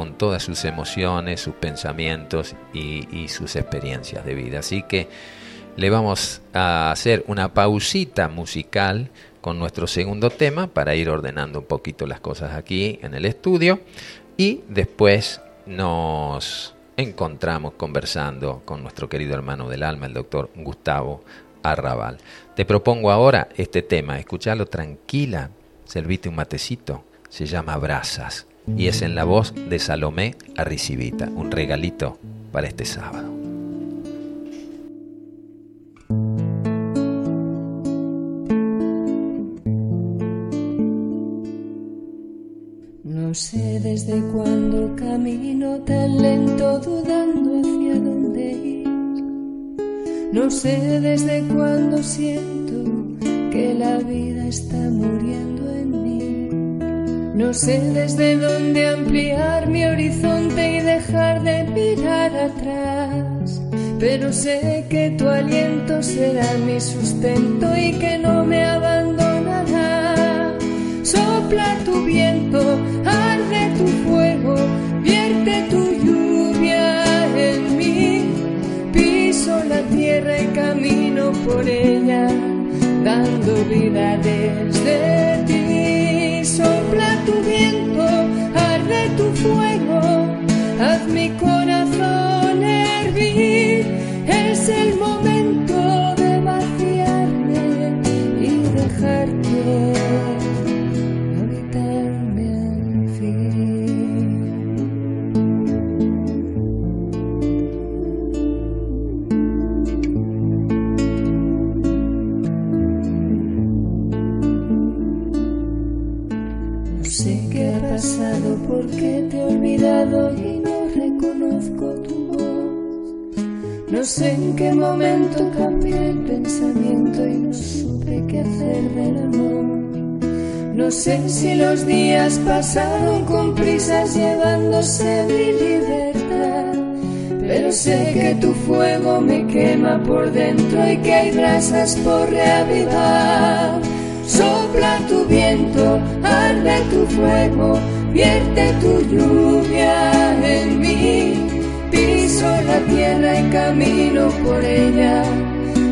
con todas sus emociones, sus pensamientos y, sus experiencias de vida. Así que le vamos a hacer una pausita musical con nuestro segundo tema para ir ordenando un poquito las cosas aquí en el estudio y después nos encontramos conversando con nuestro querido hermano del alma, el doctor Gustavo Arrabal. Te propongo ahora este tema, escuchalo tranquila, servite un matecito, se llama Brasas y es en la voz de Salomé Arrecibita, un regalito para este sábado. No sé desde cuándo camino tan lento dudando hacia dónde ir. No sé desde cuándo siento que la vida está muriendo no sé desde dónde ampliar mi horizonte y dejar de mirar atrás, pero sé que tu aliento será mi sustento y que no me abandonará. Sopla tu viento, arde tu fuego, vierte tu lluvia en mí. Piso la tierra y camino por ella, dando vida desde sopla tu viento, arde tu fuego, haz mi corazón sé en qué momento cambié el pensamiento y no supe qué hacer del amor. No sé si los días pasaron con prisas llevándose mi libertad. Pero sé que tu fuego me quema por dentro y que hay brasas por reavivar. Sopla tu viento, arde tu fuego vierte tu lluvia en mí, piso la tierra y camino por ella,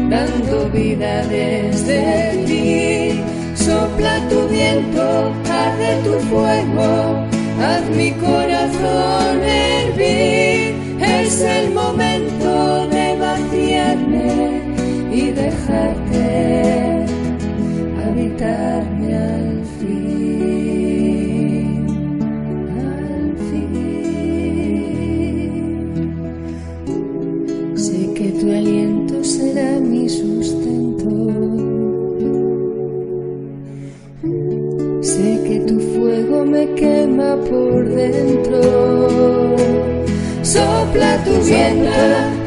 dando vida desde ti. Sopla tu viento, arde tu fuego, haz mi corazón hervir. Es el momento de vaciarme y dejarte Sopla tu viento,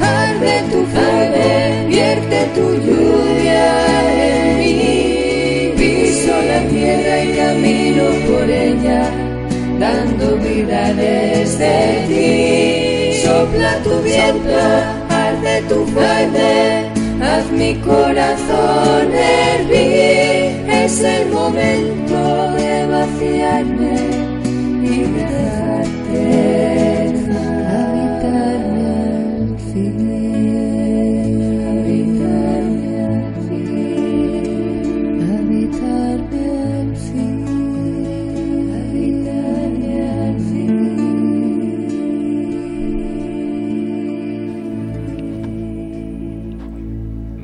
arde tu fuego, vierte tu lluvia en mí. Piso la tierra y camino por ella, dando vida desde ti. Sopla tu viento de tu fuerte, haz mi corazón hervir. Es el momento de vaciarme y dejarte.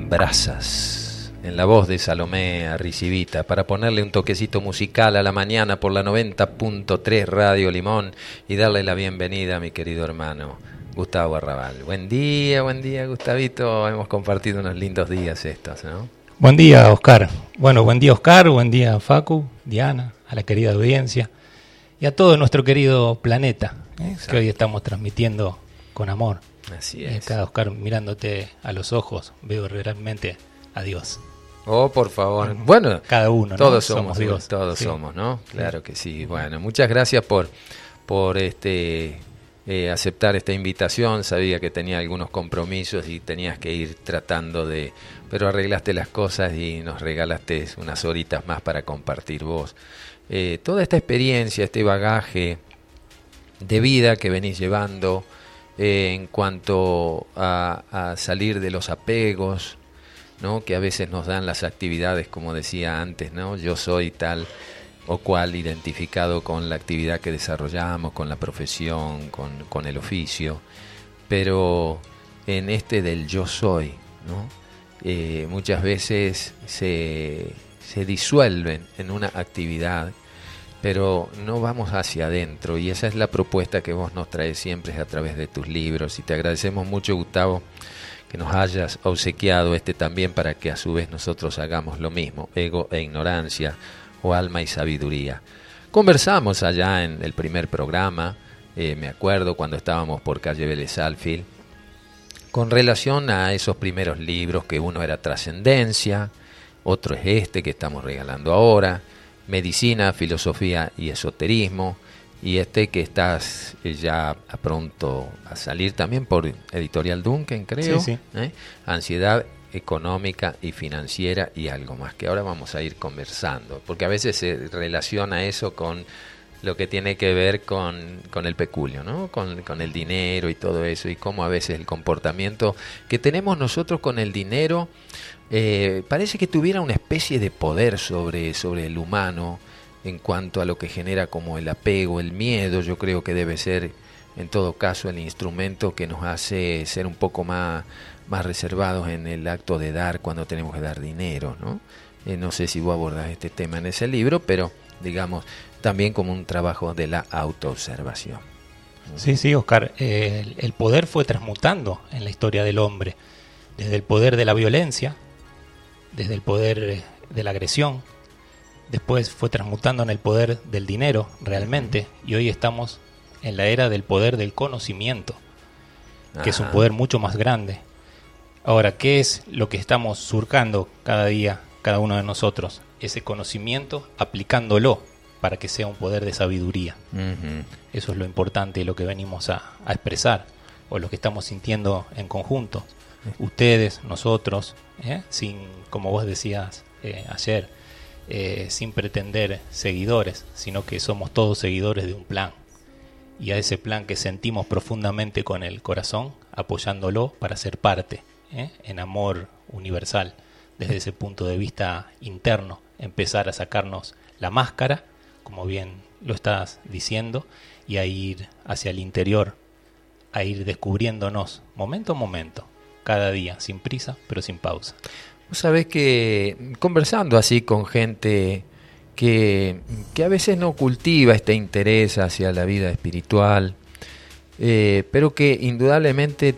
Brasas, en la voz de Salomé Arrisibita, para ponerle un toquecito musical a la mañana por la 90.3 Radio Limón y darle la bienvenida a mi querido hermano Gustavo Arrabal. Buen día, buen día Gustavito, hemos compartido unos lindos días estos, ¿no? Buen día Oscar, bueno, buen día Oscar, buen día Facu, Diana, a la querida audiencia y a todo nuestro querido planeta, ¿eh? que hoy estamos transmitiendo con amor. Así es. Cada Oscar mirándote a los ojos, veo realmente a Dios. Oh, por favor. Bueno, cada uno. Todos somos, Dios. Todos somos, ¿no? Claro que sí. Bueno, muchas gracias por, por este eh, aceptar esta invitación. Sabía que tenía algunos compromisos y tenías que ir tratando de... Pero arreglaste las cosas y nos regalaste unas horitas más para compartir vos. Eh, toda esta experiencia, este bagaje de vida que venís llevando eh, en cuanto a, a, salir de los apegos, ¿no? que a veces nos dan las actividades, como decía antes, ¿no? yo soy tal o cual identificado con la actividad que desarrollamos, con la profesión, con, con el oficio, pero en este del yo soy, ¿no? Eh, muchas veces se, se disuelven en una actividad, pero no vamos hacia adentro y esa es la propuesta que vos nos traes siempre a través de tus libros y te agradecemos mucho Gustavo que nos hayas obsequiado este también para que a su vez nosotros hagamos lo mismo, ego e ignorancia o alma y sabiduría. Conversamos allá en el primer programa, eh, me acuerdo cuando estábamos por calle Vélez Alfil, con relación a esos primeros libros, que uno era Trascendencia, otro es este que estamos regalando ahora, Medicina, Filosofía y Esoterismo, y este que estás eh, ya a pronto a salir también por Editorial Duncan, creo, ¿eh? Ansiedad económica y financiera y algo más, que ahora vamos a ir conversando, porque a veces se relaciona eso con lo que tiene que ver con, con el peculio, ¿no? Con, con, el dinero y todo eso, y cómo a veces el comportamiento que tenemos nosotros con el dinero eh, parece que tuviera una especie de poder sobre, sobre el humano en cuanto a lo que genera como el apego, el miedo, yo creo que debe ser en todo caso el instrumento que nos hace ser un poco más, más reservados en el acto de dar cuando tenemos que dar dinero, ¿no? Eh, no sé si vos abordas este tema en ese libro, pero digamos, también como un trabajo de la autoobservación. Sí, sí, Oscar, el, poder fue transmutando en la historia del hombre, desde el poder de la violencia, desde el poder eh, de la agresión, después fue transmutando en el poder del dinero realmente, y hoy estamos en la era del poder del conocimiento, que es un poder mucho más grande. Ahora, ¿qué es lo que estamos surcando cada día, cada uno de nosotros? Ese conocimiento aplicándolo para que sea un poder de sabiduría. Eso es lo importante y lo que venimos a, expresar, o lo que estamos sintiendo en conjunto. Ustedes, nosotros, ¿eh? sin, como vos decías eh, ayer, eh, sin pretender seguidores, sino que somos todos seguidores de un plan. Y a ese plan que sentimos profundamente con el corazón, apoyándolo para ser parte, en amor universal, desde ese punto de vista interno, empezar a sacarnos la máscara como bien lo estás diciendo, y a ir hacia el interior, a ir descubriéndonos momento a momento, cada día, sin prisa, pero sin pausa. Vos sabés que conversando así con gente que, que a veces no cultiva este interés hacia la vida espiritual, eh, pero que indudablemente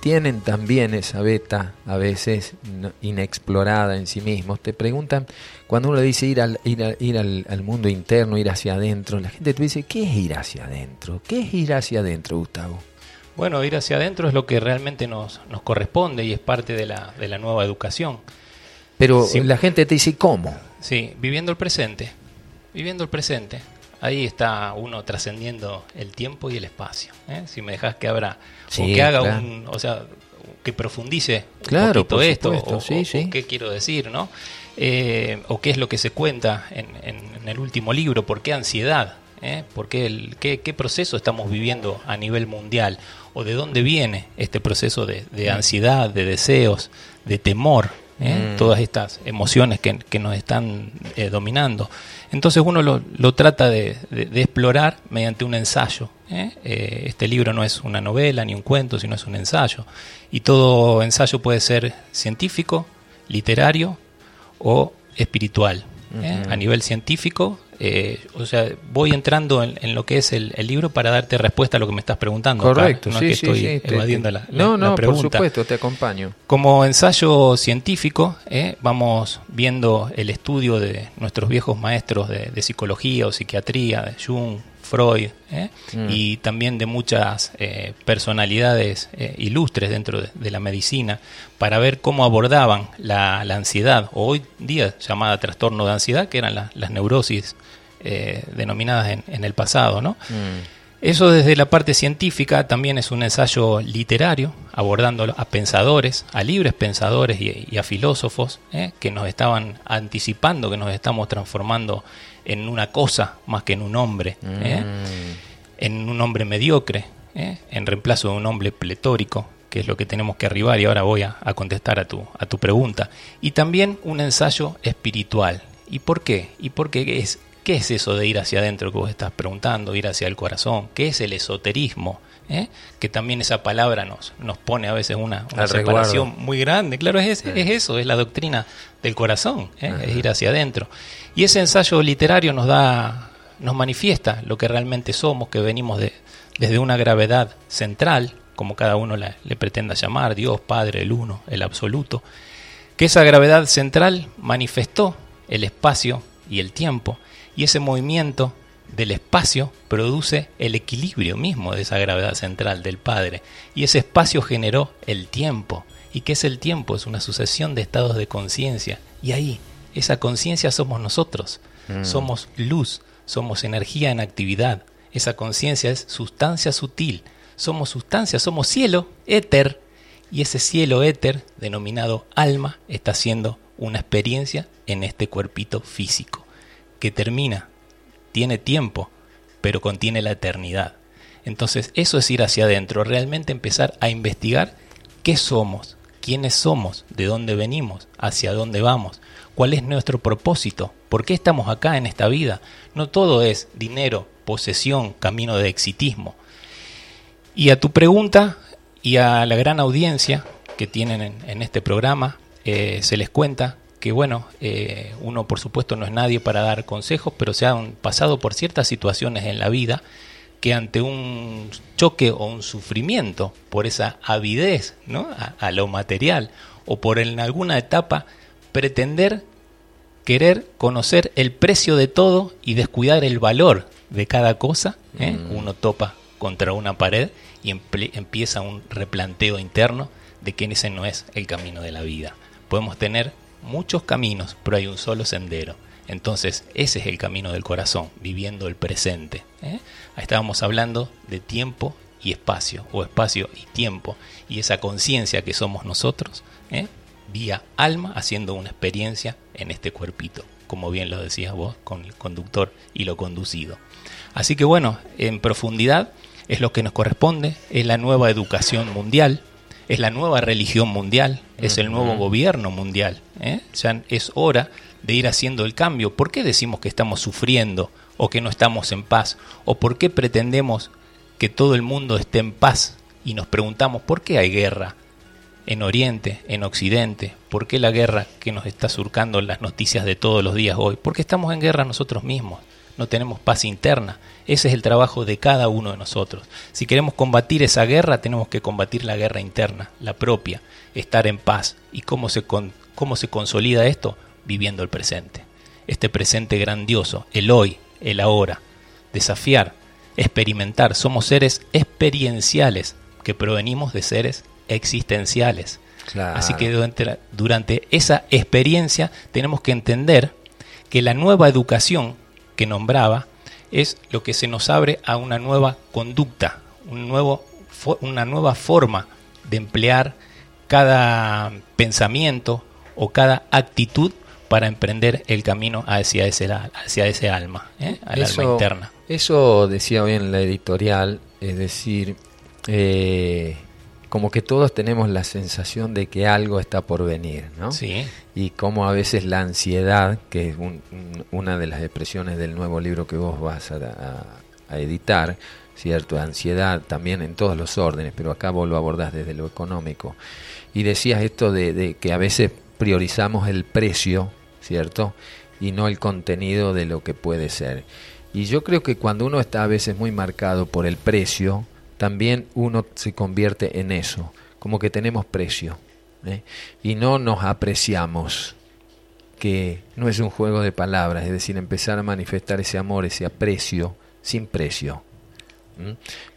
tienen también esa beta a veces inexplorada en sí mismos. Te preguntan, cuando uno dice ir al, ir, ir al, mundo interno, ir hacia adentro, la gente te dice, ¿qué es ir hacia adentro? ¿Qué es ir hacia adentro, Gustavo? Bueno, ir hacia adentro es lo que realmente nos, nos corresponde y es parte de la, de la nueva educación. Pero la gente te dice, ¿cómo? Sí, viviendo el presente, viviendo el presente. Ahí está uno trascendiendo el tiempo y el espacio. ¿eh? Si me dejas que abra o que haga un, o sea, que profundice claro, un poquito esto, o, sí, qué quiero decir, ¿no? Eh, o qué es lo que se cuenta en, en, el último libro, por qué ansiedad, ¿Eh? ¿Por qué, el, qué, proceso estamos viviendo a nivel mundial? ¿O de dónde viene este proceso de, de ansiedad, de deseos, de temor? ¿eh? Mm. Todas estas emociones que, que nos están dominando. Entonces uno lo, lo trata de, de, explorar mediante un ensayo. ¿eh? Eh, este libro no es una novela ni un cuento, sino es un ensayo. Y todo ensayo puede ser científico, literario o espiritual. ¿eh? A nivel científico, eh, o sea, voy entrando en, lo que es el, libro para darte respuesta a lo que me estás preguntando. Correcto, no sí, es que estoy evadiendo la, no, no, por supuesto, te acompaño. Como ensayo científico, ¿eh? vamos viendo el estudio de nuestros viejos maestros de, de psicología o psiquiatría, de Jung, Freud ¿eh? mm. y también de muchas eh, personalidades eh, ilustres dentro de, la medicina para ver cómo abordaban la, ansiedad, o hoy día llamada trastorno de ansiedad, que eran las neurosis denominadas en, el pasado. ¿no? Mm. Eso desde la parte científica también es un ensayo literario, abordando a pensadores, a libres pensadores y, a filósofos que nos estaban anticipando que nos estamos transformando en una cosa más que en un hombre. ¿eh? Mm. en un hombre mediocre, ¿eh? en reemplazo de un hombre pletórico, que es lo que tenemos que arribar y ahora voy a, contestar a tu, a tu pregunta. Y también un ensayo espiritual. ¿Y por qué? ¿Y por qué es, qué es eso de ir hacia adentro que vos estás preguntando, ir hacia el corazón? ¿Qué es el esoterismo? ¿eh? que también esa palabra nos, nos pone a veces una, una separación muy grande. Claro, es, es, eso, es la doctrina del corazón, ¿eh? es ir hacia adentro. Y ese ensayo literario nos da, nos manifiesta lo que realmente somos, que venimos de, desde una gravedad central, como cada uno le pretenda llamar, Dios, Padre, el Uno, el Absoluto, que esa gravedad central manifestó el espacio y el tiempo, y ese movimiento del espacio produce el equilibrio mismo de esa gravedad central del Padre. Y ese espacio generó el tiempo. ¿Y qué es el tiempo? Es una sucesión de estados de conciencia. Y ahí, esa conciencia somos nosotros. Mm. Somos luz, somos energía en actividad. Esa conciencia es sustancia sutil. Somos sustancia, somos cielo, éter. Y ese cielo éter, denominado alma, está siendo una experiencia en este cuerpito físico, que termina tiene tiempo, pero contiene la eternidad. Entonces, eso es ir hacia adentro, realmente empezar a investigar qué somos, quiénes somos, de dónde venimos, hacia dónde vamos, cuál es nuestro propósito, por qué estamos acá en esta vida. No todo es dinero, posesión, camino de exitismo. Y a tu pregunta y a la gran audiencia que tienen en, este programa, eh, se les cuenta que bueno, eh, uno por supuesto no es nadie para dar consejos, pero se han pasado por ciertas situaciones en la vida que ante un choque o un sufrimiento por esa avidez ¿no? a, lo material o por en alguna etapa pretender querer conocer el precio de todo y descuidar el valor de cada cosa, ¿eh? mm. uno topa contra una pared y empieza un replanteo interno de que ese no es el camino de la vida. Podemos tener muchos caminos, pero hay un solo sendero. Entonces, ese es el camino del corazón, viviendo el presente. ¿eh? estábamos hablando de tiempo y espacio, o espacio y tiempo, y esa conciencia que somos nosotros, ¿eh? vía alma, haciendo una experiencia en este cuerpito, como bien lo decías vos, con el conductor y lo conducido. Así que bueno, en profundidad es lo que nos corresponde, es la nueva educación mundial, es la nueva religión mundial, es el nuevo gobierno mundial. ¿eh? Ya es hora de ir haciendo el cambio. ¿Por qué decimos que estamos sufriendo o que no estamos en paz? ¿O por qué pretendemos que todo el mundo esté en paz? Y nos preguntamos, ¿por qué hay guerra en Oriente, en Occidente? ¿Por qué la guerra que nos está surcando en las noticias de todos los días hoy? Porque estamos en guerra nosotros mismos no tenemos paz interna. Ese es el trabajo de cada uno de nosotros. Si queremos combatir esa guerra, tenemos que combatir la guerra interna, la propia, estar en paz. ¿Y cómo se, cómo se consolida esto? Viviendo el presente. Este presente grandioso, el hoy, el ahora. Desafiar, experimentar. Somos seres experienciales que provenimos de seres existenciales. Así que durante, durante esa experiencia tenemos que entender que la nueva educación que nombraba es lo que se nos abre a una nueva conducta, un nuevo, una nueva forma de emplear cada pensamiento o cada actitud para emprender el camino hacia ese, hacia ese alma, ¿eh? al alma interna. Eso decía hoy en la editorial, es decir, eh, como que todos tenemos la sensación de que algo está por venir, ¿no? Sí. Y como a veces la ansiedad, que es una de las expresiones del nuevo libro que vos vas a, editar, ¿cierto? Ansiedad también en todos los órdenes, pero acá vos lo abordás desde lo económico. Y decías esto de, de que a veces priorizamos el precio, ¿cierto? Y no el contenido de lo que puede ser. Y yo creo que cuando uno está a veces muy marcado por el precio, también uno se convierte en eso, como que tenemos precio ¿eh? y no nos apreciamos, que no es un juego de palabras, es decir, empezar a manifestar ese amor, ese aprecio sin precio.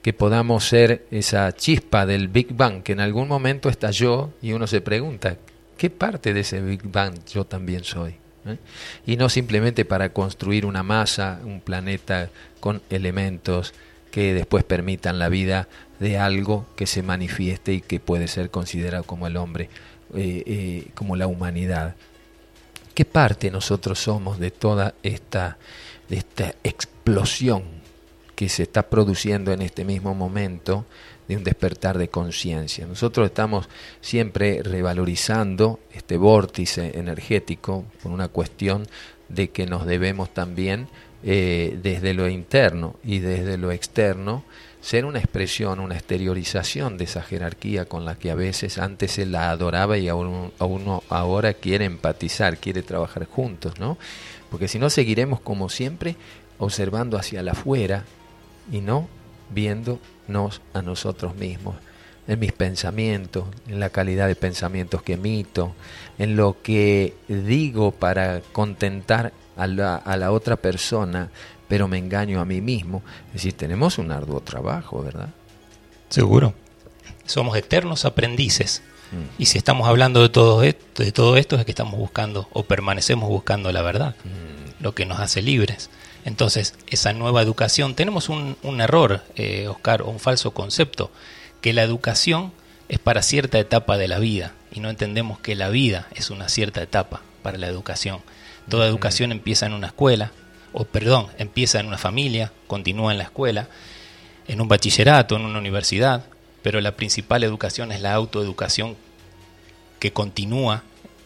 Que podamos ser esa chispa del Big Bang que en algún momento estalló y uno se pregunta, ¿qué parte de ese Big Bang yo también soy? ¿Eh? Y no simplemente para construir una masa, un planeta con elementos, que después permitan la vida de algo que se manifieste y que puede ser considerado como el hombre, eh, eh, como la humanidad. ¿Qué parte nosotros somos de toda esta, esta explosión que se está produciendo en este mismo momento de un despertar de conciencia. Nosotros estamos siempre revalorizando este vórtice energético por una cuestión de que nos debemos también eh, desde lo interno y desde lo externo ser una expresión, una exteriorización de esa jerarquía con la que a veces antes se la adoraba y a ahora quiere empatizar, quiere trabajar juntos, ¿no? Porque si no seguiremos como siempre observando hacia la afuera y no viéndonos a nosotros mismos, en mis pensamientos, en la calidad de pensamientos que emito, en lo que digo para contentar a la, a la otra persona, pero me engaño a mí mismo. Es decir, tenemos un arduo trabajo, ¿verdad? Seguro. Somos eternos aprendices. Mm. Y si estamos hablando de todo, esto, de todo esto es que estamos buscando o permanecemos buscando la verdad, mm. lo que nos hace libres. Entonces, esa nueva educación, tenemos un, un error, eh, Oscar, o un falso concepto, que la educación es para cierta etapa de la vida y no entendemos que la vida es una cierta etapa para la educación. Toda educación empieza en una escuela, o perdón, empieza en una familia, continúa en la escuela, en un bachillerato, en una universidad, pero la principal educación es la autoeducación que continúa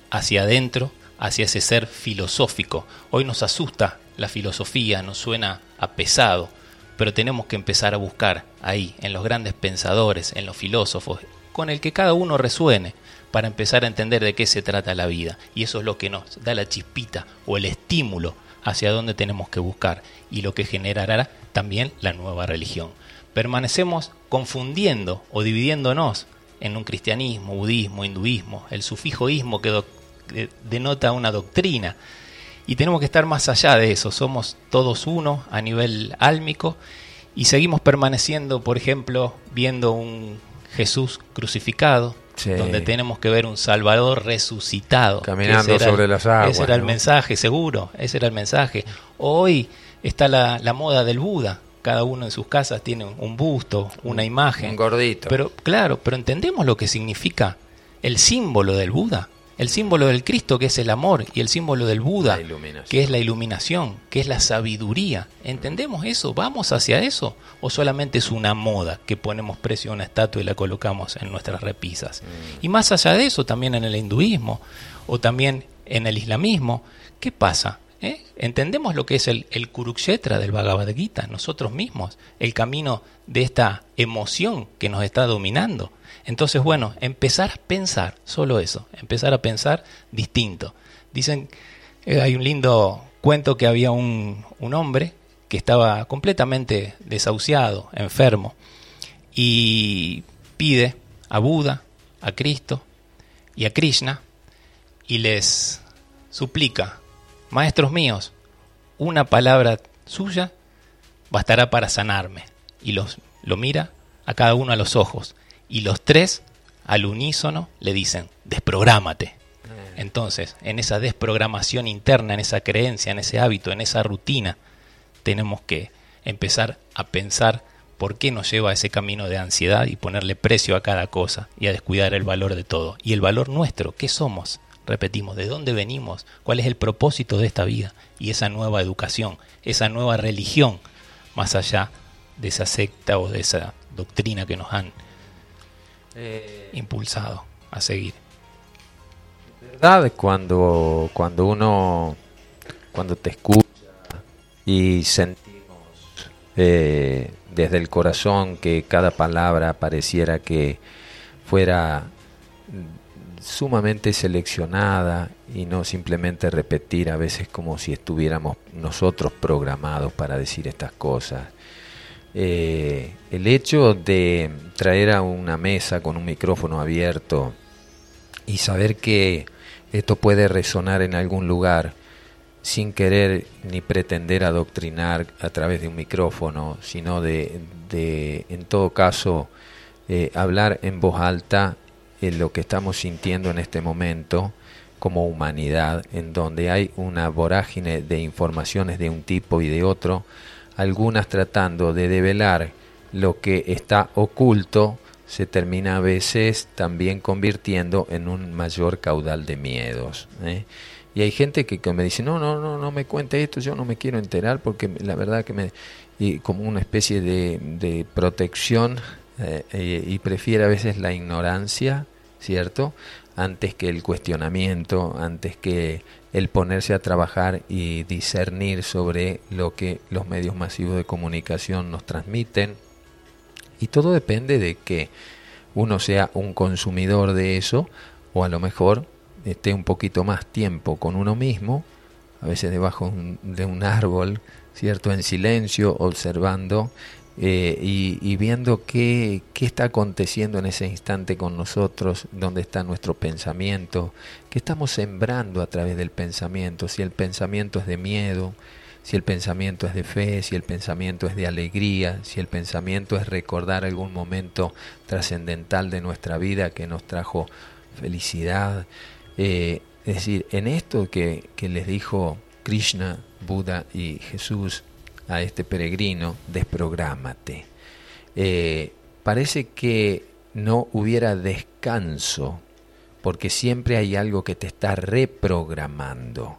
hacia adentro, hacia ese ser filosófico. Hoy nos asusta la filosofía, nos suena a pesado, pero tenemos que empezar a buscar ahí, en los grandes pensadores, en los filósofos, con el que cada uno resuene, para empezar a entender de qué se trata la vida. Y eso es lo que nos da la chispita o el estímulo hacia dónde tenemos que buscar y lo que generará también la nueva religión. Permanecemos confundiendo o dividiéndonos en un cristianismo, budismo, hinduismo, el sufijo ismo que denota una doctrina. Y tenemos que estar más allá de eso, somos todos uno a nivel álmico y seguimos permaneciendo, por ejemplo, viendo un Jesús crucificado, donde tenemos que ver un Salvador resucitado. Caminando sobre las aguas. Ese era el mensaje, seguro, ese era el mensaje. Hoy está la, la, moda del Buda. Cada uno en sus casas tiene un busto, una imagen. Un gordito. Pero claro, pero entendemos lo que significa el símbolo del Buda el símbolo del Cristo, que es el amor, y el símbolo del Buda, que es la iluminación, que es la sabiduría. ¿Entendemos eso? ¿Vamos hacia eso? ¿O solamente es una moda que ponemos precio a una estatua y la colocamos en nuestras repisas? Mm. Y más allá de eso, también en el hinduismo o también en el islamismo, ¿qué pasa? ¿Eh? Entendemos lo que es el, el Kurukshetra del Bhagavad Gita, nosotros mismos, el camino de esta emoción que nos está dominando. Entonces, bueno, empezar a pensar, solo eso, empezar a pensar distinto. Dicen, eh, hay un lindo cuento que había un, un hombre que estaba completamente desahuciado, enfermo, y pide a Buda, a Cristo y a Krishna, y les suplica, maestros míos, una palabra suya bastará para sanarme. Y los, lo mira a cada uno a los ojos y los tres al unísono le dicen, desprográmate. Eh. Entonces, en esa desprogramación interna, en esa creencia, en ese hábito, en esa rutina, tenemos que empezar a pensar por qué nos lleva a ese camino de ansiedad y ponerle precio a cada cosa y a descuidar el valor de todo. Y el valor nuestro, ¿qué somos? Repetimos, ¿de dónde venimos? ¿Cuál es el propósito de esta vida? Y esa nueva educación, esa nueva religión, más allá de esa secta o de esa doctrina que nos han eh, impulsado a seguir. ¿Verdad? Cuando, cuando uno, cuando te escucha y sentimos eh, desde el corazón que cada palabra pareciera que fuera sumamente seleccionada y no simplemente repetir a veces como si estuviéramos nosotros programados para decir estas cosas eh, el hecho de traer a una mesa con un micrófono abierto y saber que esto puede resonar en algún lugar sin querer ni pretender adoctrinar a través de un micrófono, sino de, de en todo caso, eh, hablar en voz alta en lo que estamos sintiendo en este momento como humanidad, en donde hay una vorágine de informaciones de un tipo y de otro, algunas tratando de develar lo que está oculto, se termina a veces también convirtiendo en un mayor caudal de miedos. ¿eh? Y hay gente que, me dice, no, no, no, no me cuente esto, yo no me quiero enterar porque la verdad que me... y como una especie de, protección eh, y prefiere a veces la ignorancia, ¿cierto? Antes que el cuestionamiento, antes que el ponerse a trabajar y discernir sobre lo que los medios masivos de comunicación nos transmiten. Y todo depende de que uno sea un consumidor de eso o a lo mejor esté un poquito más tiempo con uno mismo, a veces debajo de un árbol, ¿cierto? En silencio, observando eh, y, viendo qué, qué, está aconteciendo en ese instante con nosotros, dónde está nuestro pensamiento, qué estamos sembrando a través del pensamiento, si el pensamiento es de miedo, si el pensamiento es de fe, si el pensamiento es de alegría, si el pensamiento es recordar algún momento trascendental de nuestra vida que nos trajo felicidad. Eh, es decir, en esto que, que les dijo Krishna, Buda y Jesús, a este peregrino, desprográmate. Eh, parece que no hubiera descanso, porque siempre hay algo que te está reprogramando.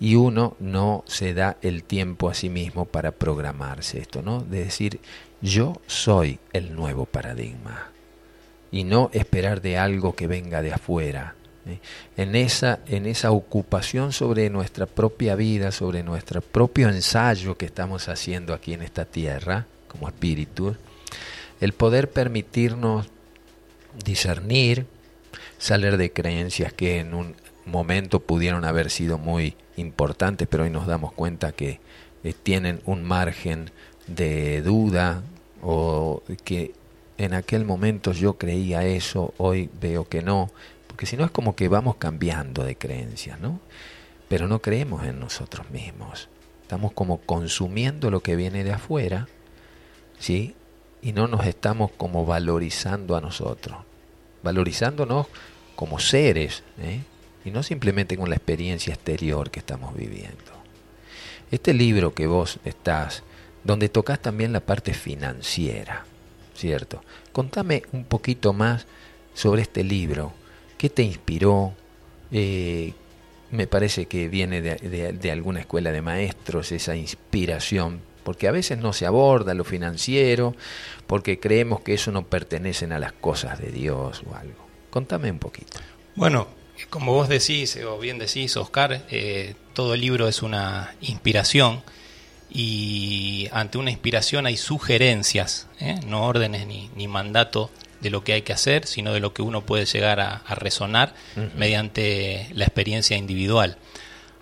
Y uno no se da el tiempo a sí mismo para programarse esto, ¿no? De decir, yo soy el nuevo paradigma. Y no esperar de algo que venga de afuera, en, esa, en esa ocupación sobre nuestra propia vida, sobre nuestro propio ensayo que estamos haciendo aquí en esta tierra, como espíritu, el poder permitirnos discernir, salir de creencias que en un momento pudieron haber sido muy importantes, pero hoy nos damos cuenta que eh, tienen un margen de duda o que en aquel momento yo creía eso, hoy veo que no, porque si no es como que vamos cambiando de creencias, ¿no? Pero no creemos en nosotros mismos. Estamos como consumiendo lo que viene de afuera, ¿sí? Y no nos estamos como valorizando a nosotros, valorizándonos como seres, ¿eh? y no simplemente con la experiencia exterior que estamos viviendo. Este libro que vos estás, donde tocas también la parte financiera, ¿cierto? Contame un poquito más sobre este libro, ¿Qué te inspiró? Eh, me parece que viene de, alguna escuela de maestros esa inspiración, porque a veces no se aborda lo financiero, porque creemos que eso no pertenece a las cosas de Dios o algo. Contame un poquito. Bueno, como vos decís, o bien decís, Oscar, eh, todo el libro es una inspiración y ante una inspiración hay sugerencias, ¿eh? no órdenes ni, ni mandato de lo que hay que hacer, sino de lo que uno puede llegar a, resonar mediante la experiencia individual.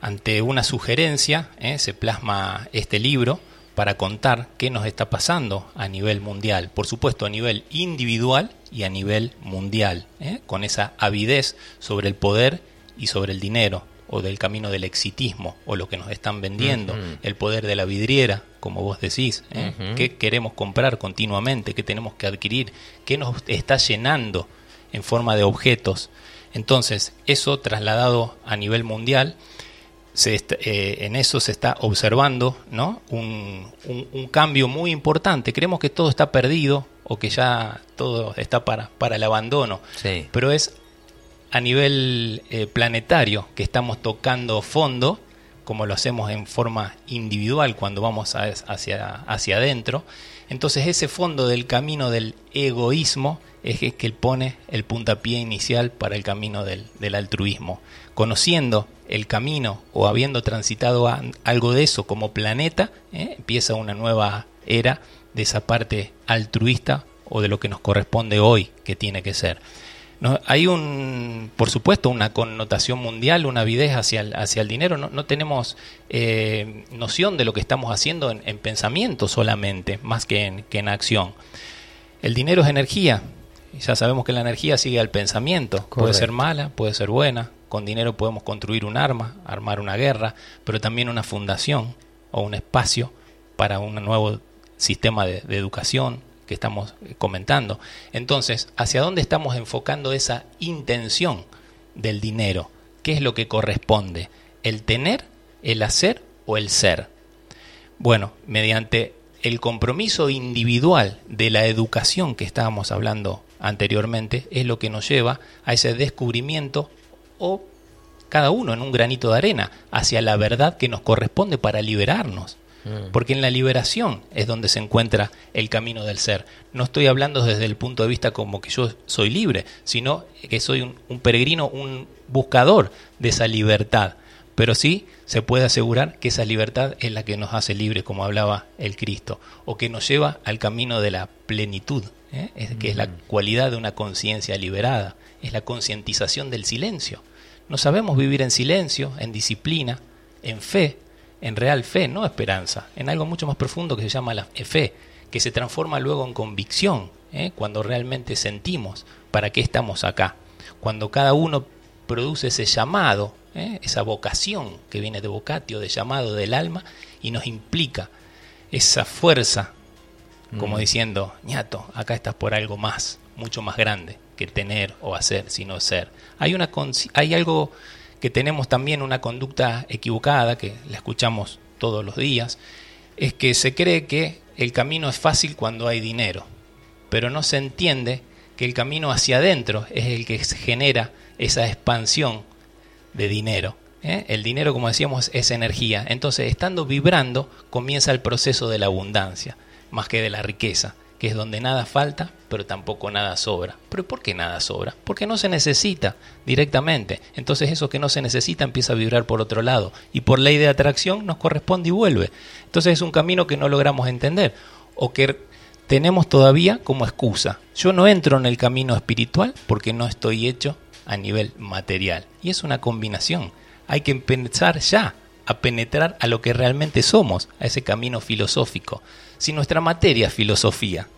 Ante una sugerencia ¿eh? se plasma este libro para contar qué nos está pasando a nivel mundial, por supuesto a nivel individual y a nivel mundial, ¿eh? con esa avidez sobre el poder y sobre el dinero, o del camino del exitismo o lo que nos están vendiendo, el poder de la vidriera, como vos decís, ¿eh? qué queremos comprar continuamente, qué tenemos que adquirir, qué nos está llenando en forma de objetos. Entonces, eso trasladado a nivel mundial, se eh, en eso se está observando ¿no? Un, un, cambio muy importante. Creemos que todo está perdido o que ya todo está para, para el abandono, pero es a nivel eh, planetario que estamos tocando fondo, como lo hacemos en forma individual cuando vamos hacia, hacia adentro. Entonces ese fondo del camino del egoísmo es que, que pone el puntapié inicial para el camino del, altruismo. Conociendo el camino o habiendo transitado algo de eso como planeta, ¿eh? empieza una nueva era de esa parte altruista o de lo que nos corresponde hoy que tiene que ser. No, hay un, por supuesto, una connotación mundial, una avidez hacia el, hacia el dinero. No, no tenemos eh, noción de lo que estamos haciendo en, pensamiento solamente, más que en, que en acción. El dinero es energía. Y ya sabemos que la energía sigue al pensamiento. Puede ser mala, puede ser buena. Con dinero podemos construir un arma, armar una guerra, pero también una fundación o un espacio para un nuevo sistema de educación, que estamos eh, comentando. Entonces, ¿hacia dónde estamos enfocando esa intención del dinero? ¿Qué es lo que corresponde? ¿El tener, el hacer o el ser? Bueno, mediante el compromiso individual de la educación que estábamos hablando anteriormente, es lo que nos lleva a ese descubrimiento o cada uno en un granito de arena hacia la verdad que nos corresponde para liberarnos Mm. Porque en la liberación es donde se encuentra el camino del ser. No estoy hablando desde el punto de vista como que yo soy libre, sino que soy un, peregrino, un buscador de esa libertad. Pero sí se puede asegurar que esa libertad es la que nos hace libres, como hablaba el Cristo, o que nos lleva al camino de la plenitud, ¿eh? que es la mm. cualidad de una conciencia liberada, es la concientización del silencio. No sabemos vivir en silencio, en disciplina, en fe, en real fe, no esperanza, en algo mucho más profundo que se llama la fe, que se transforma luego en convicción, ¿eh? cuando realmente sentimos para qué estamos acá, cuando cada uno produce ese llamado, ¿eh? esa vocación que viene de vocatio, de llamado del alma, y nos implica esa fuerza, como mm. diciendo, ñato, acá estás por algo más, mucho más grande que tener o hacer, sino ser. Hay, una, hay algo que tenemos también una conducta equivocada, que la escuchamos todos los días, es que se cree que el camino es fácil cuando hay dinero, pero no se entiende que el camino hacia adentro es el que genera esa expansión de dinero. ¿eh? El dinero, como decíamos, es energía. Entonces, estando vibrando, comienza el proceso de la abundancia, más que de la riqueza que es donde nada falta, pero tampoco nada sobra. ¿Pero por qué nada sobra? Porque no se necesita directamente. Entonces eso que no se necesita empieza a vibrar por otro lado. Y por ley de atracción nos corresponde y vuelve. Entonces es un camino que no logramos entender. O que tenemos todavía como excusa. Yo no entro en el camino espiritual porque no estoy hecho a nivel material. Y es una combinación. Hay que empezar ya a penetrar a lo que realmente somos, a ese camino filosófico si nuestra materia filosofía?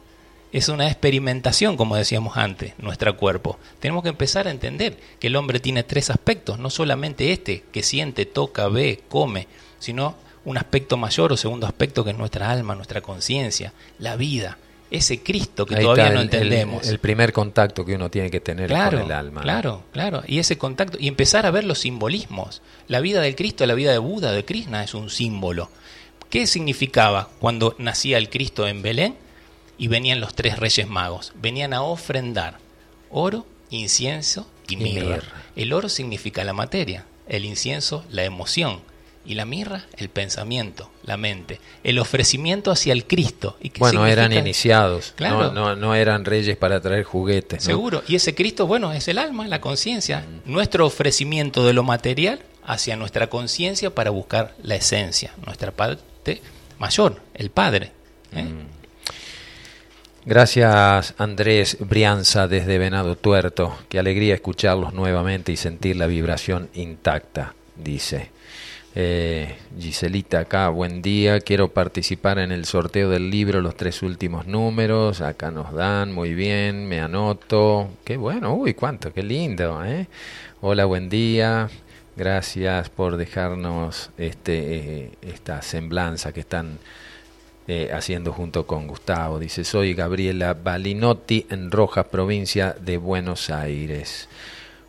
Es una experimentación, como decíamos antes, nuestro cuerpo. Tenemos que empezar a entender que el hombre tiene tres aspectos, no solamente este, que siente, toca, ve, come, sino un aspecto mayor o segundo aspecto que es nuestra alma, nuestra conciencia, la vida, ese Cristo que todavía no entendemos. El, primer contacto que uno tiene que tener con el alma. Claro, claro. Y ese contacto, y empezar a ver los simbolismos. La vida del Cristo, la vida de Buda, de Krishna, es un símbolo. ¿Qué significaba cuando nacía el Cristo en Belén y venían los tres reyes magos? Venían a ofrendar oro, incienso y mirra. El oro significa la materia, el incienso la emoción y la mirra el pensamiento, la mente. El ofrecimiento hacia el Cristo. ¿Y bueno, eran iniciados, claro. no, no, eran reyes para traer juguetes. Seguro, y ese Cristo, bueno, es el alma, la conciencia, mm. nuestro ofrecimiento de lo material hacia nuestra conciencia para buscar la esencia, nuestra mayor, el Padre. ¿eh? Mm. Gracias Andrés Brianza desde Venado Tuerto. Qué alegría escucharlos nuevamente y sentir la vibración intacta, dice. Eh, Giselita acá, buen día, quiero participar en el sorteo del libro, los tres últimos números, acá nos dan, muy bien, me anoto, qué bueno, uy, cuánto, qué lindo, ¿eh? Hola, buen día, Gracias por dejarnos este, eh, esta semblanza que están eh, haciendo junto con Gustavo. Dice, soy Gabriela Balinotti en Rojas, provincia de Buenos Aires.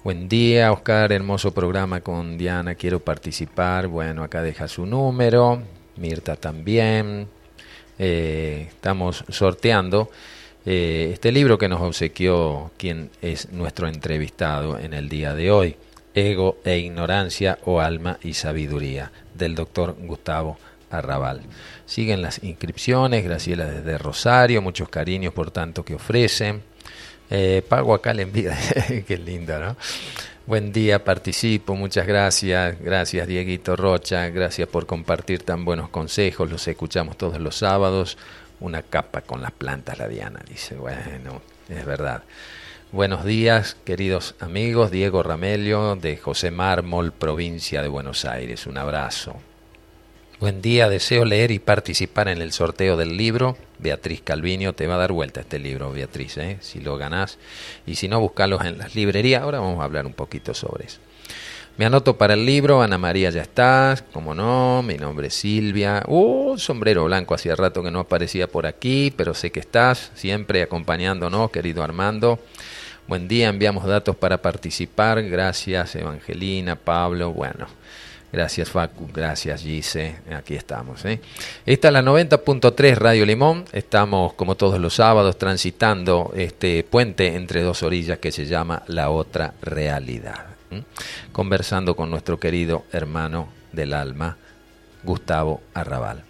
Buen día, Oscar, hermoso programa con Diana, quiero participar. Bueno, acá deja su número, Mirta también. Eh, estamos sorteando este libro que nos obsequió quien es nuestro entrevistado en el día de hoy. Ego e Ignorancia o Alma y Sabiduría, del doctor Gustavo Arrabal. Siguen las inscripciones, Graciela desde Rosario, muchos cariños por tanto que ofrecen. Eh, pago acá la envidia, qué lindo, ¿no? Buen día, participo, muchas gracias, gracias Dieguito Rocha, gracias por compartir tan buenos consejos, los escuchamos todos los sábados. Una capa con las plantas, la Diana, dice, bueno, es verdad. Buenos días, queridos amigos. Diego Ramelio de José Mármol, provincia de Buenos Aires. Un abrazo. Buen día, deseo leer y participar en el sorteo del libro. Beatriz Calviño te va a dar vuelta este libro, Beatriz, ¿eh? si lo ganás. Y si no, buscalos en las librerías. Ahora vamos a hablar un poquito sobre eso. Me anoto para el libro, Ana María ya estás, como no, mi nombre es Silvia. Uh, sombrero blanco, hacía rato que no aparecía por aquí, pero sé que estás, siempre acompañándonos, querido Armando. Buen día, enviamos datos para participar. Gracias, Evangelina, Pablo. Bueno, gracias, Facu. Gracias, Gise. Aquí estamos. ¿eh? Esta es la 90.3 Radio Limón. Estamos, como todos los sábados, transitando este puente entre dos orillas que se llama La Otra Realidad. Conversando con nuestro querido hermano del alma, Gustavo Arrabal.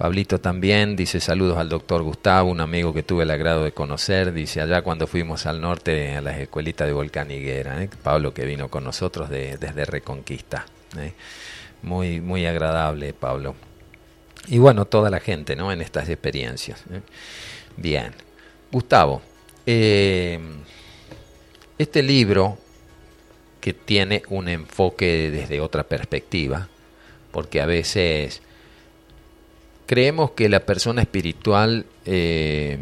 Pablito también dice saludos al doctor Gustavo, un amigo que tuve el agrado de conocer, dice allá cuando fuimos al norte a las escuelitas de Volcán Higuera, ¿eh? Pablo que vino con nosotros desde Reconquista. ¿eh? Muy, muy agradable, Pablo. Y bueno, toda la gente ¿no? en estas experiencias. ¿eh? Bien. Gustavo, este libro que tiene un enfoque desde otra perspectiva, porque a veces creemos que la persona espiritual, eh,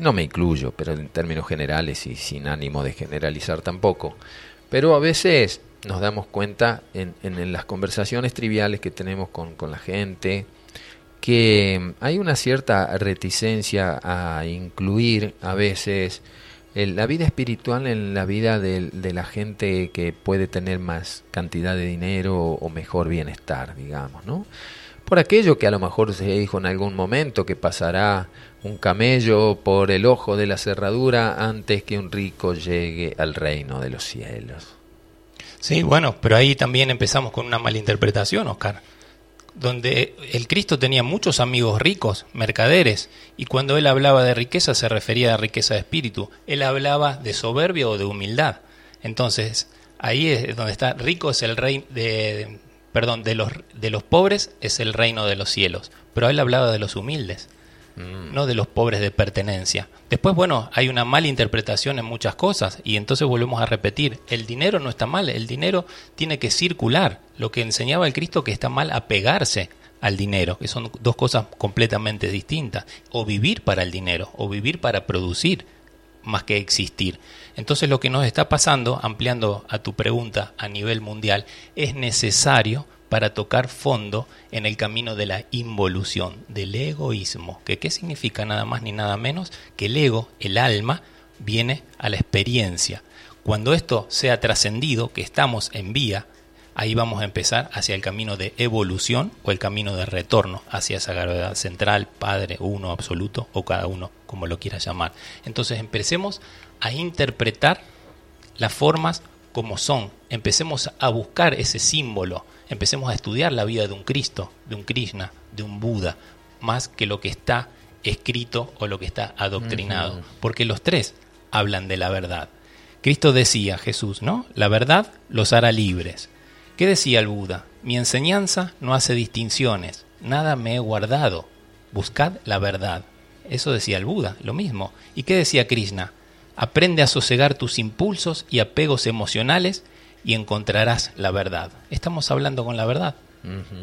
no me incluyo, pero en términos generales y sin ánimo de generalizar tampoco, pero a veces nos damos cuenta en, en, las conversaciones triviales que tenemos con, con la gente, que hay una cierta reticencia a incluir a veces la vida espiritual en la vida de, la gente que puede tener más cantidad de dinero o mejor bienestar, digamos, ¿no? Por aquello que a lo mejor se dijo en algún momento que pasará un camello por el ojo de la cerradura antes que un rico llegue al reino de los cielos. Sí, bueno, pero ahí también empezamos con una malinterpretación, Oscar, donde el Cristo tenía muchos amigos ricos, mercaderes, y cuando él hablaba de riqueza se refería a riqueza de espíritu, él hablaba de soberbia o de humildad. Entonces, ahí es donde está, rico es el rey de, perdón, de los, de los pobres es el reino de los cielos. Pero él hablaba de los humildes, mm. no de los pobres de pertenencia. Después, bueno, hay una mala interpretación en muchas cosas y entonces volvemos a repetir, el dinero no está mal, el dinero tiene que circular. Lo que enseñaba el Cristo que está mal apegarse al dinero, que son dos cosas completamente distintas. O vivir para el dinero, o vivir para producir, más que existir. Entonces lo que nos está pasando, ampliando a tu pregunta a nivel mundial, es necesario para tocar fondo en el camino de la involución, del egoísmo, que qué significa nada más ni nada menos que el ego, el alma, viene a la experiencia. Cuando esto sea trascendido, que estamos en vía, ahí vamos a empezar hacia el camino de evolución o el camino de retorno hacia esa gravedad central, Padre, uno absoluto o cada uno como lo quiera llamar. Entonces empecemos a interpretar las formas como son, empecemos a buscar ese símbolo, empecemos a estudiar la vida de un Cristo, de un Krishna, de un Buda, más que lo que está escrito o lo que está adoctrinado, porque los tres hablan de la verdad. Cristo decía, Jesús, ¿no? La verdad los hará libres. ¿Qué decía el Buda? Mi enseñanza no hace distinciones, nada me he guardado, buscad la verdad. Eso decía el Buda, lo mismo. ¿Y qué decía Krishna? Aprende a sosegar tus impulsos y apegos emocionales y encontrarás la verdad. Estamos hablando con la verdad,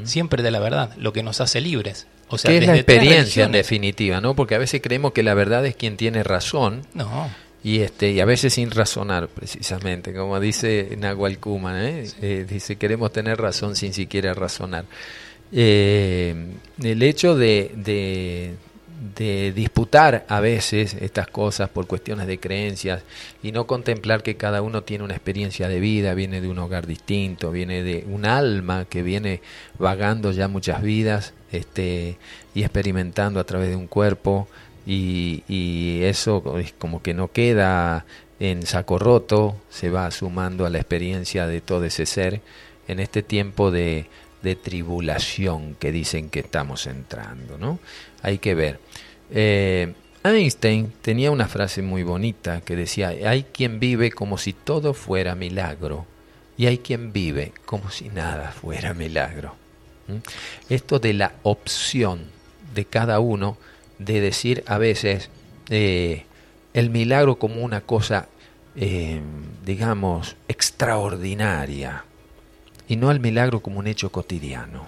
siempre de la verdad, lo que nos hace libres. O sea, es la experiencia en definitiva, ¿no? Porque a veces creemos que la verdad es quien tiene razón. No y este y a veces sin razonar precisamente como dice Nahual Kuma ¿eh? ¿eh? dice queremos tener razón sin siquiera razonar eh, el hecho de, de, de, disputar a veces estas cosas por cuestiones de creencias y no contemplar que cada uno tiene una experiencia de vida viene de un hogar distinto viene de un alma que viene vagando ya muchas vidas este y experimentando a través de un cuerpo y, eso es como que no queda en saco roto, se va sumando a la experiencia de todo ese ser en este tiempo de, de tribulación que dicen que estamos entrando, ¿no? Hay que ver. Eh, Einstein tenía una frase muy bonita que decía, hay quien vive como si todo fuera milagro y hay quien vive como si nada fuera milagro. Esto de la opción de cada uno de decir a veces eh, el milagro como una cosa, eh, digamos, extraordinaria y no el milagro como un hecho cotidiano.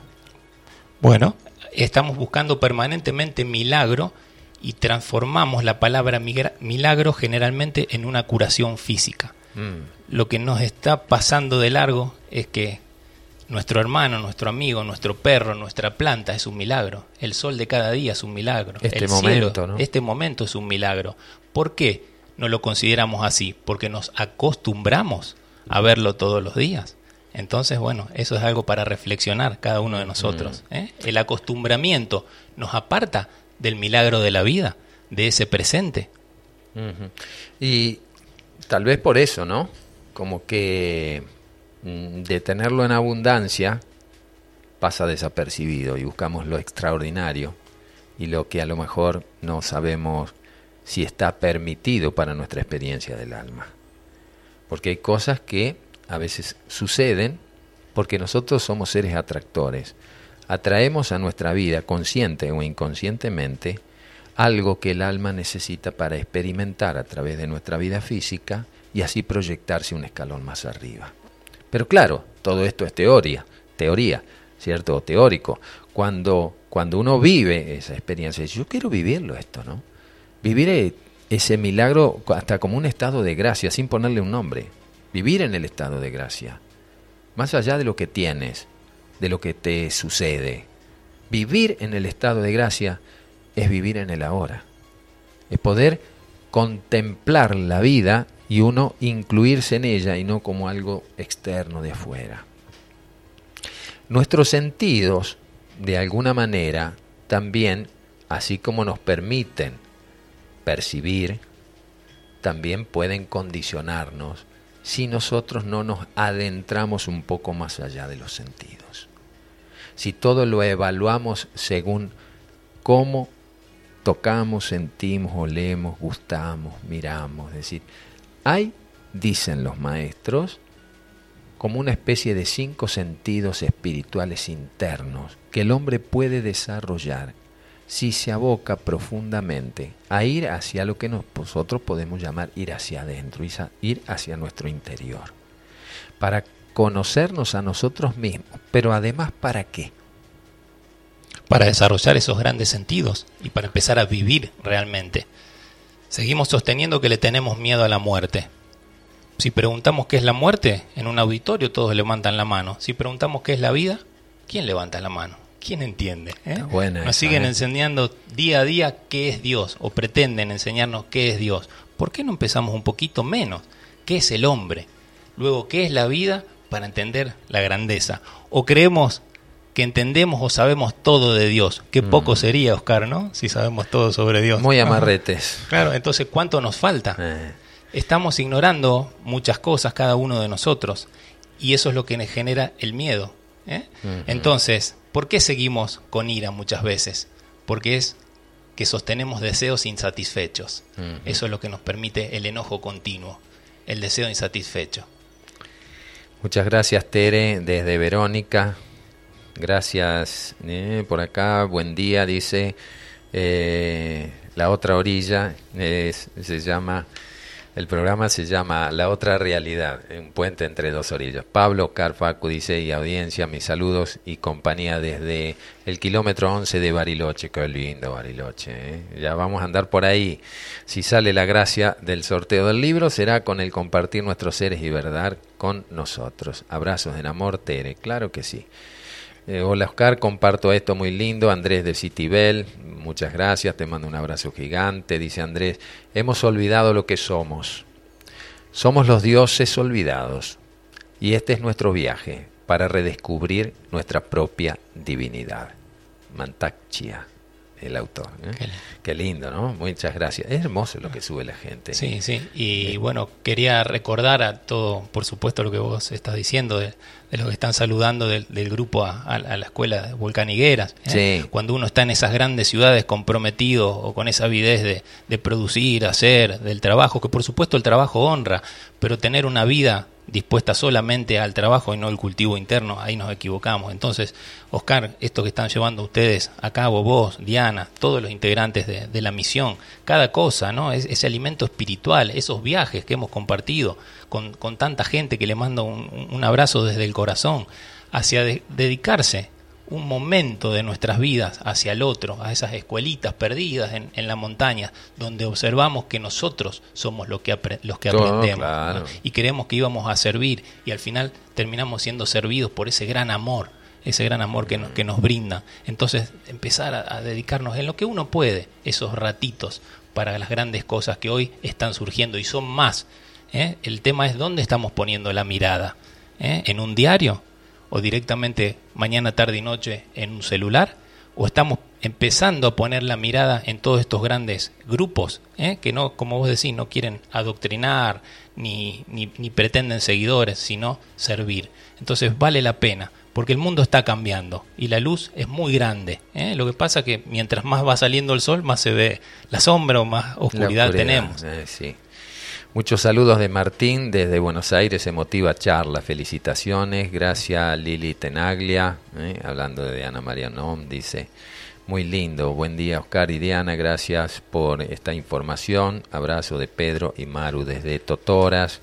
Bueno, estamos buscando permanentemente milagro y transformamos la palabra milagro generalmente en una curación física. Mm. Lo que nos está pasando de largo es que nuestro hermano, nuestro amigo, nuestro perro, nuestra planta es un milagro. El sol de cada día es un milagro. Este momento, Este momento es un milagro. ¿Por qué no lo consideramos así? Porque nos acostumbramos a verlo todos los días. Entonces, bueno, eso es algo para reflexionar cada uno de nosotros. Mm. ¿eh? El acostumbramiento nos aparta del milagro de la vida, de ese presente. Y tal vez por eso, ¿no? Como que de tenerlo en abundancia, pasa desapercibido y buscamos lo extraordinario y lo que a lo mejor no sabemos si está permitido para nuestra experiencia del alma. Porque hay cosas que a veces suceden porque nosotros somos seres atractores. Atraemos a nuestra vida, consciente o inconscientemente, algo que el alma necesita para experimentar a través de nuestra vida física y así proyectarse un escalón más arriba. Pero claro, todo esto es teoría, teoría, ¿cierto? Teórico. Cuando, cuando uno vive esa experiencia, yo quiero vivirlo esto, ¿no? Vivir ese milagro hasta como un estado de gracia, sin ponerle un nombre. Vivir en el estado de gracia. Más allá de lo que tienes, de lo que te sucede. Vivir en el estado de gracia es vivir en el ahora. Es poder contemplar la vida y uno incluirse en ella y no como algo externo de afuera. Nuestros sentidos, de alguna manera, también, así como nos permiten percibir, también pueden condicionarnos si nosotros no nos adentramos un poco más allá de los sentidos. Si todo lo evaluamos según cómo tocamos, sentimos, olemos, gustamos, miramos, es decir, hay, dicen los maestros, como una especie de cinco sentidos espirituales internos que el hombre puede desarrollar si se aboca profundamente a ir hacia lo que nosotros podemos llamar ir hacia adentro, ir hacia nuestro interior, para conocernos a nosotros mismos, pero además para qué? Para desarrollar esos grandes sentidos y para empezar a vivir realmente. Seguimos sosteniendo que le tenemos miedo a la muerte. Si preguntamos qué es la muerte, en un auditorio todos levantan la mano. Si preguntamos qué es la vida, ¿quién levanta la mano? ¿Quién entiende? Eh? Nos siguen ¿eh? enseñando día a día qué es Dios o pretenden enseñarnos qué es Dios. ¿Por qué no empezamos un poquito menos? ¿Qué es el hombre? Luego, ¿qué es la vida para entender la grandeza? ¿O creemos que entendemos o sabemos todo de Dios? Qué mm. poco sería, Oscar, ¿no? Si sabemos todo sobre Dios. Muy amarretes. Claro, entonces, ¿cuánto nos falta? Eh. Estamos ignorando muchas cosas, cada uno de nosotros, y eso es lo que nos genera el miedo. Entonces, ¿Por qué seguimos con ira muchas veces? Porque es que sostenemos deseos insatisfechos. Eso es lo que nos permite el enojo continuo, el deseo insatisfecho. Muchas gracias Tere desde Verónica. Gracias eh, por acá. Buen día, dice. Eh, la otra orilla se llama el programa se llama La otra realidad, un puente entre dos orillas. Pablo Carfacu dice, y audiencia, mis saludos y compañía desde el kilómetro 11 de Bariloche. Qué lindo Bariloche. ¿eh? Ya vamos a andar por ahí. Si sale la gracia del sorteo del libro, será con el compartir nuestros seres y verdad con nosotros. Abrazos en amor, Tere. Claro que sí. Eh, hola Oscar, comparto esto muy lindo. Andrés de Citibel, muchas gracias, te mando un abrazo gigante. Dice Andrés, hemos olvidado lo que somos. Somos los dioses olvidados. Y este es nuestro viaje para redescubrir nuestra propia divinidad. Mantachia el autor. ¿eh? Qué, lindo, ¿no? Muchas gracias. Es hermoso lo que sube la gente. Sí, sí. Y bueno, quería recordar a todo, por supuesto, lo que vos estás diciendo, de, de los que están saludando del, grupo a, la escuela Volcanigueras. ¿eh? Cuando uno está en esas grandes ciudades comprometido o con esa avidez de, de producir, hacer, del trabajo, que por supuesto el trabajo honra, pero tener una vida dispuesta solamente al trabajo y no al cultivo interno, ahí nos equivocamos. Entonces, Oscar, esto que están llevando ustedes a cabo, vos, Diana, todos los integrantes de, la misión, cada cosa, ¿no? Es, ese alimento espiritual, esos viajes que hemos compartido con, tanta gente que le mando un, abrazo desde el corazón, hacia dedicarse un momento de nuestras vidas hacia el otro, a esas escuelitas perdidas en, la montaña, donde observamos que nosotros somos los que, los que aprendemos y creemos que íbamos a servir y al final terminamos siendo servidos por ese gran amor, ese gran amor que nos, que nos brinda. Entonces empezar a, dedicarnos en lo que uno puede, esos ratitos para las grandes cosas que hoy están surgiendo y son más. ¿eh? El tema es dónde estamos poniendo la mirada. ¿eh? ¿En un diario? O directamente mañana, tarde y noche en un celular? ¿O estamos empezando a poner la mirada en todos estos grandes grupos eh? que no, como vos decís, no quieren adoctrinar ni, ni, ni pretenden seguidores, sino servir? Entonces vale la pena porque el mundo está cambiando y la luz es muy grande. ¿eh? Lo que pasa es que mientras más va saliendo el sol, más se ve la sombra o más oscuridad, tenemos. Eh, sí. Muchos saludos de Martín desde Buenos Aires, emotiva charla, felicitaciones, gracias Lili Tenaglia, ¿eh? hablando de Ana María Nom, dice, muy lindo, buen día Oscar y Diana, gracias por esta información, abrazo de Pedro y Maru desde Totoras,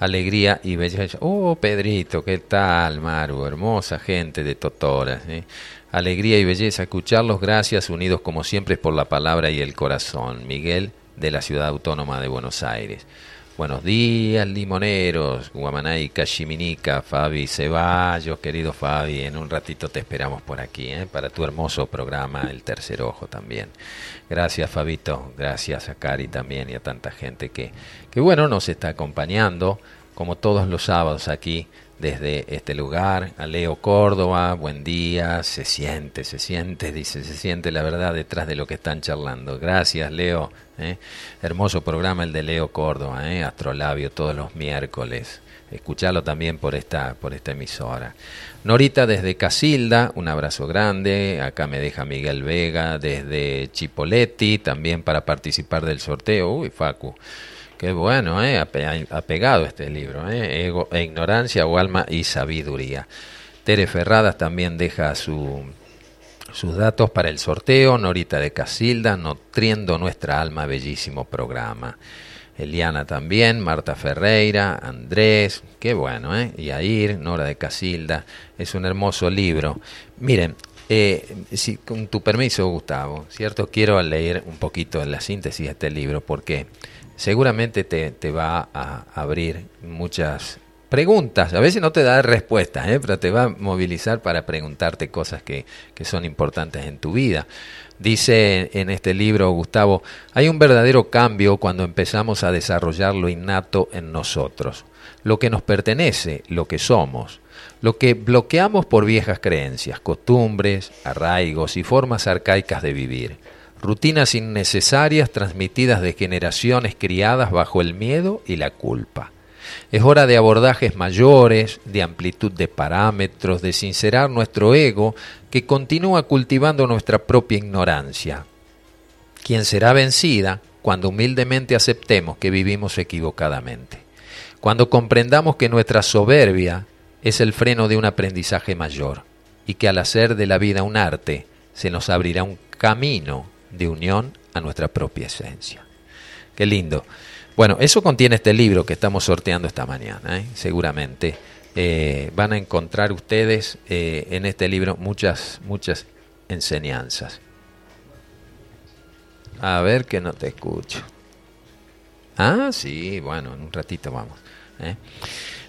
alegría y belleza. Oh, Pedrito, ¿qué tal, Maru? Hermosa gente de Totoras. ¿eh? Alegría y belleza escucharlos. Gracias, unidos como siempre por la palabra y el corazón. Miguel, de la Ciudad Autónoma de Buenos Aires. Buenos días, limoneros, Guamanay, Cachiminica, Fabi Ceballos, querido Fabi, en un ratito te esperamos por aquí, ¿eh? para tu hermoso programa, El Tercer Ojo también. Gracias, Fabito, gracias a Cari también y a tanta gente que, que bueno, nos está acompañando, como todos los sábados aquí, desde este lugar, a Leo Córdoba, buen día, se siente, se siente, dice, se siente la verdad detrás de lo que están charlando. Gracias, Leo. ¿eh? Hermoso programa el de Leo Córdoba, ¿eh? Astrolabio todos los miércoles. Escuchalo también por esta, por esta emisora. Norita desde Casilda, un abrazo grande. Acá me deja Miguel Vega desde Chipoletti, también para participar del sorteo. Uy, Facu. Qué bueno, ¿eh? ha pegado este libro, ¿eh? Ego, e ignorancia o alma y sabiduría. Tere Ferradas también deja su, sus datos para el sorteo. Norita de Casilda, Nutriendo Nuestra Alma, bellísimo programa. Eliana también, Marta Ferreira, Andrés, qué bueno, ¿eh? Yair, Nora de Casilda, es un hermoso libro. Miren, eh, si, con tu permiso, Gustavo, ¿cierto? Quiero leer un poquito en la síntesis de este libro porque seguramente te, te va a abrir muchas preguntas. A veces no te da respuestas, ¿eh? pero te va a movilizar para preguntarte cosas que, que son importantes en tu vida. Dice en este libro Gustavo, hay un verdadero cambio cuando empezamos a desarrollar lo innato en nosotros, lo que nos pertenece, lo que somos, lo que bloqueamos por viejas creencias, costumbres, arraigos y formas arcaicas de vivir rutinas innecesarias transmitidas de generaciones criadas bajo el miedo y la culpa. Es hora de abordajes mayores, de amplitud de parámetros, de sincerar nuestro ego que continúa cultivando nuestra propia ignorancia, quien será vencida cuando humildemente aceptemos que vivimos equivocadamente, cuando comprendamos que nuestra soberbia es el freno de un aprendizaje mayor y que al hacer de la vida un arte se nos abrirá un camino de unión a nuestra propia esencia. Qué lindo. Bueno, eso contiene este libro que estamos sorteando esta mañana, ¿eh? seguramente. Eh, van a encontrar ustedes eh, en este libro muchas, muchas enseñanzas. A ver que no te escucho. Ah, sí, bueno, en un ratito vamos.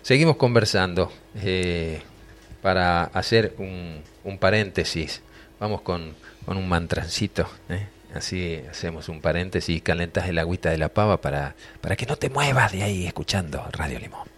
Seguimos conversando para hacer un, un paréntesis. Vamos con con un mantrancito. ¿eh? Así hacemos un paréntesis calentas el agüita de la pava para, para que no te muevas de ahí escuchando Radio Limón.